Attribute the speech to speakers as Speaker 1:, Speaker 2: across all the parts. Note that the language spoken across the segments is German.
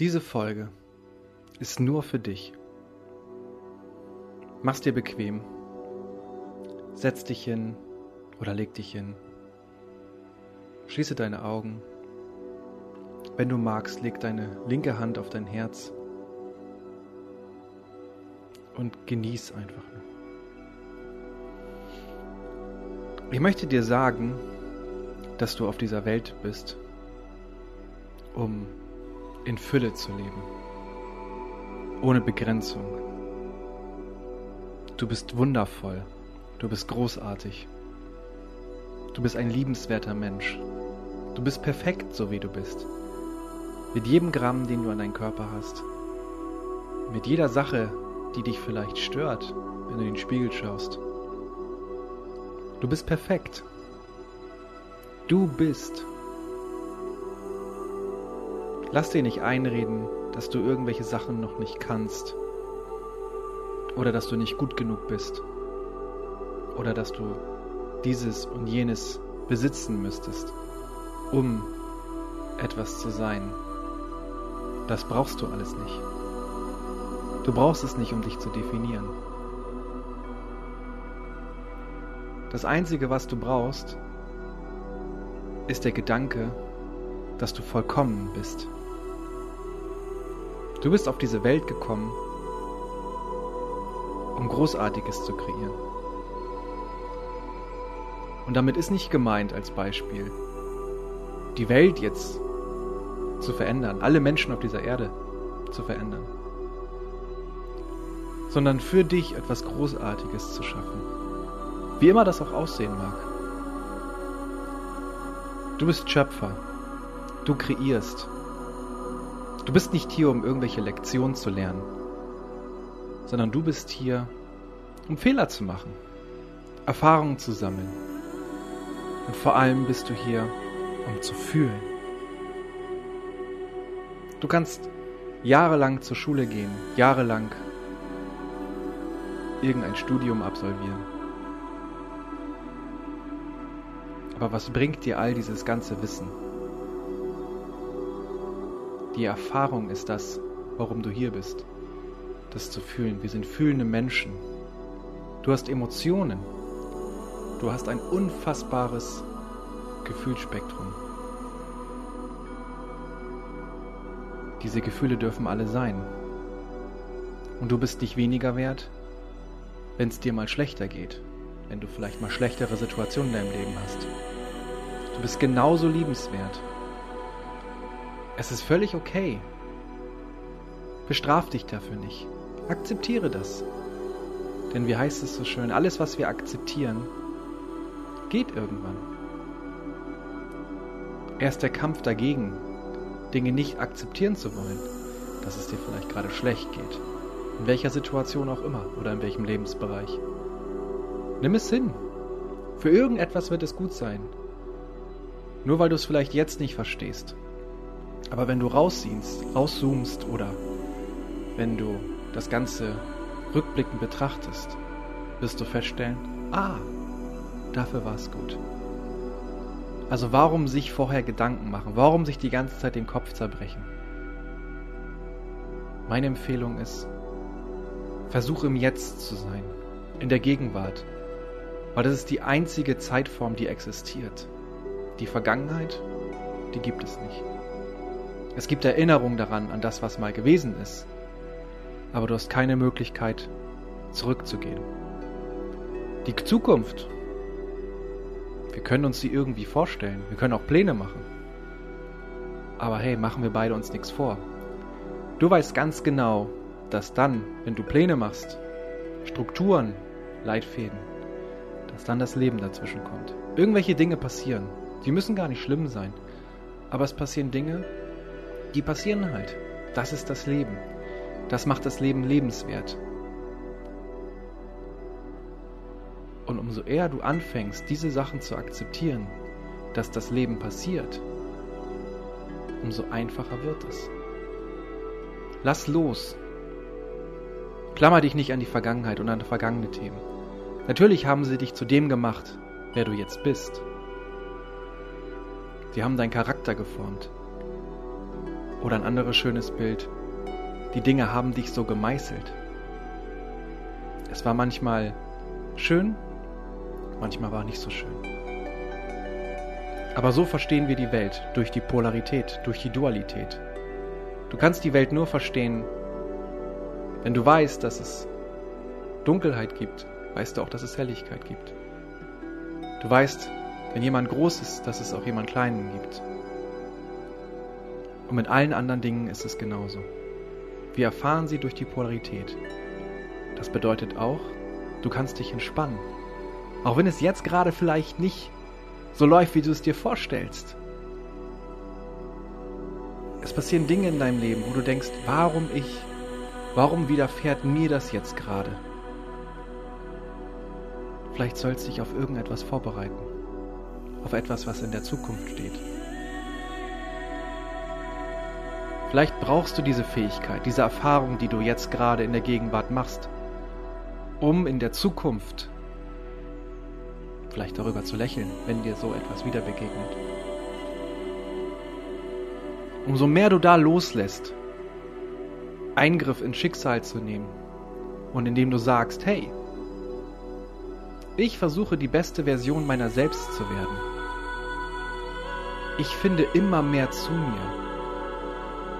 Speaker 1: Diese Folge ist nur für dich. Mach's dir bequem. Setz dich hin oder leg dich hin. Schließe deine Augen. Wenn du magst, leg deine linke Hand auf dein Herz und genieß einfach nur. Ich möchte dir sagen, dass du auf dieser Welt bist, um in Fülle zu leben, ohne Begrenzung. Du bist wundervoll, du bist großartig, du bist ein liebenswerter Mensch, du bist perfekt, so wie du bist. Mit jedem Gramm, den du an deinen Körper hast, mit jeder Sache, die dich vielleicht stört, wenn du in den Spiegel schaust. Du bist perfekt. Du bist Lass dir nicht einreden, dass du irgendwelche Sachen noch nicht kannst. Oder dass du nicht gut genug bist. Oder dass du dieses und jenes besitzen müsstest, um etwas zu sein. Das brauchst du alles nicht. Du brauchst es nicht, um dich zu definieren. Das Einzige, was du brauchst, ist der Gedanke, dass du vollkommen bist. Du bist auf diese Welt gekommen, um Großartiges zu kreieren. Und damit ist nicht gemeint als Beispiel, die Welt jetzt zu verändern, alle Menschen auf dieser Erde zu verändern, sondern für dich etwas Großartiges zu schaffen, wie immer das auch aussehen mag. Du bist Schöpfer, du kreierst, Du bist nicht hier, um irgendwelche Lektionen zu lernen, sondern du bist hier, um Fehler zu machen, Erfahrungen zu sammeln. Und vor allem bist du hier, um zu fühlen. Du kannst jahrelang zur Schule gehen, jahrelang irgendein Studium absolvieren. Aber was bringt dir all dieses ganze Wissen? Die Erfahrung ist das, warum du hier bist. Das zu fühlen. Wir sind fühlende Menschen. Du hast Emotionen. Du hast ein unfassbares Gefühlsspektrum. Diese Gefühle dürfen alle sein. Und du bist nicht weniger wert, wenn es dir mal schlechter geht, wenn du vielleicht mal schlechtere Situationen in deinem Leben hast. Du bist genauso liebenswert. Es ist völlig okay. Bestraf dich dafür nicht. Akzeptiere das. Denn wie heißt es so schön, alles, was wir akzeptieren, geht irgendwann. Erst der Kampf dagegen, Dinge nicht akzeptieren zu wollen, dass es dir vielleicht gerade schlecht geht. In welcher Situation auch immer oder in welchem Lebensbereich. Nimm es hin. Für irgendetwas wird es gut sein. Nur weil du es vielleicht jetzt nicht verstehst. Aber wenn du rausziehst, rauszoomst oder wenn du das Ganze rückblickend betrachtest, wirst du feststellen, ah, dafür war es gut. Also warum sich vorher Gedanken machen? Warum sich die ganze Zeit den Kopf zerbrechen? Meine Empfehlung ist, versuch im Jetzt zu sein, in der Gegenwart, weil das ist die einzige Zeitform, die existiert. Die Vergangenheit, die gibt es nicht. Es gibt Erinnerung daran, an das, was mal gewesen ist. Aber du hast keine Möglichkeit, zurückzugehen. Die Zukunft. Wir können uns sie irgendwie vorstellen. Wir können auch Pläne machen. Aber hey, machen wir beide uns nichts vor. Du weißt ganz genau, dass dann, wenn du Pläne machst, Strukturen, Leitfäden, dass dann das Leben dazwischen kommt. Irgendwelche Dinge passieren. Die müssen gar nicht schlimm sein. Aber es passieren Dinge, die passieren halt. Das ist das Leben. Das macht das Leben lebenswert. Und umso eher du anfängst, diese Sachen zu akzeptieren, dass das Leben passiert, umso einfacher wird es. Lass los. Klammer dich nicht an die Vergangenheit und an vergangene Themen. Natürlich haben sie dich zu dem gemacht, wer du jetzt bist. Sie haben deinen Charakter geformt. Oder ein anderes schönes Bild. Die Dinge haben dich so gemeißelt. Es war manchmal schön, manchmal war nicht so schön. Aber so verstehen wir die Welt, durch die Polarität, durch die Dualität. Du kannst die Welt nur verstehen, wenn du weißt, dass es Dunkelheit gibt, weißt du auch, dass es Helligkeit gibt. Du weißt, wenn jemand groß ist, dass es auch jemand Kleinen gibt. Und mit allen anderen Dingen ist es genauso. Wir erfahren sie durch die Polarität. Das bedeutet auch, du kannst dich entspannen. Auch wenn es jetzt gerade vielleicht nicht so läuft, wie du es dir vorstellst. Es passieren Dinge in deinem Leben, wo du denkst, warum ich, warum widerfährt mir das jetzt gerade? Vielleicht sollst du dich auf irgendetwas vorbereiten, auf etwas, was in der Zukunft steht. Vielleicht brauchst du diese Fähigkeit, diese Erfahrung, die du jetzt gerade in der Gegenwart machst, um in der Zukunft vielleicht darüber zu lächeln, wenn dir so etwas wieder begegnet. Umso mehr du da loslässt, Eingriff ins Schicksal zu nehmen und indem du sagst, hey, ich versuche die beste Version meiner selbst zu werden. Ich finde immer mehr zu mir.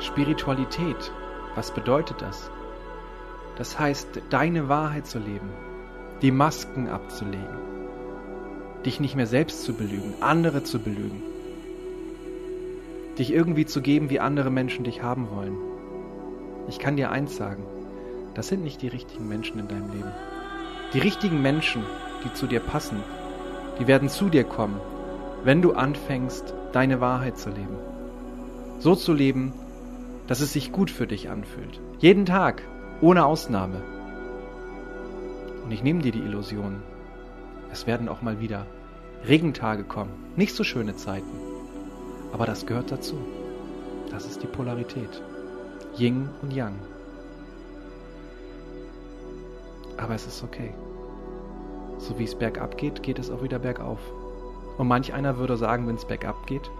Speaker 1: Spiritualität, was bedeutet das? Das heißt, deine Wahrheit zu leben, die Masken abzulegen, dich nicht mehr selbst zu belügen, andere zu belügen, dich irgendwie zu geben, wie andere Menschen dich haben wollen. Ich kann dir eins sagen, das sind nicht die richtigen Menschen in deinem Leben. Die richtigen Menschen, die zu dir passen, die werden zu dir kommen, wenn du anfängst, deine Wahrheit zu leben. So zu leben, dass es sich gut für dich anfühlt. Jeden Tag, ohne Ausnahme. Und ich nehme dir die Illusion. Es werden auch mal wieder Regentage kommen. Nicht so schöne Zeiten. Aber das gehört dazu. Das ist die Polarität. Yin und Yang. Aber es ist okay. So wie es bergab geht, geht es auch wieder bergauf. Und manch einer würde sagen, wenn es bergab geht,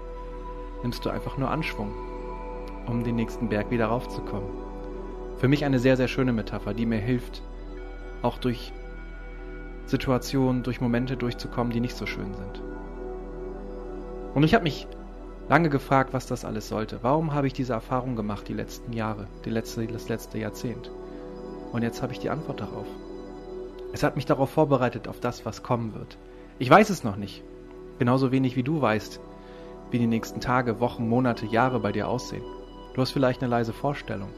Speaker 1: nimmst du einfach nur Anschwung um den nächsten Berg wieder raufzukommen. Für mich eine sehr, sehr schöne Metapher, die mir hilft, auch durch Situationen, durch Momente durchzukommen, die nicht so schön sind. Und ich habe mich lange gefragt, was das alles sollte. Warum habe ich diese Erfahrung gemacht die letzten Jahre, die letzte, das letzte Jahrzehnt? Und jetzt habe ich die Antwort darauf. Es hat mich darauf vorbereitet, auf das, was kommen wird. Ich weiß es noch nicht. Genauso wenig wie du weißt, wie die nächsten Tage, Wochen, Monate, Jahre bei dir aussehen. Du hast vielleicht eine leise Vorstellung.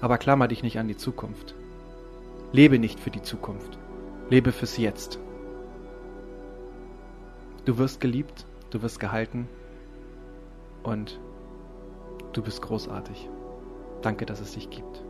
Speaker 1: Aber klammer dich nicht an die Zukunft. Lebe nicht für die Zukunft. Lebe fürs Jetzt. Du wirst geliebt, du wirst gehalten und du bist großartig. Danke, dass es dich gibt.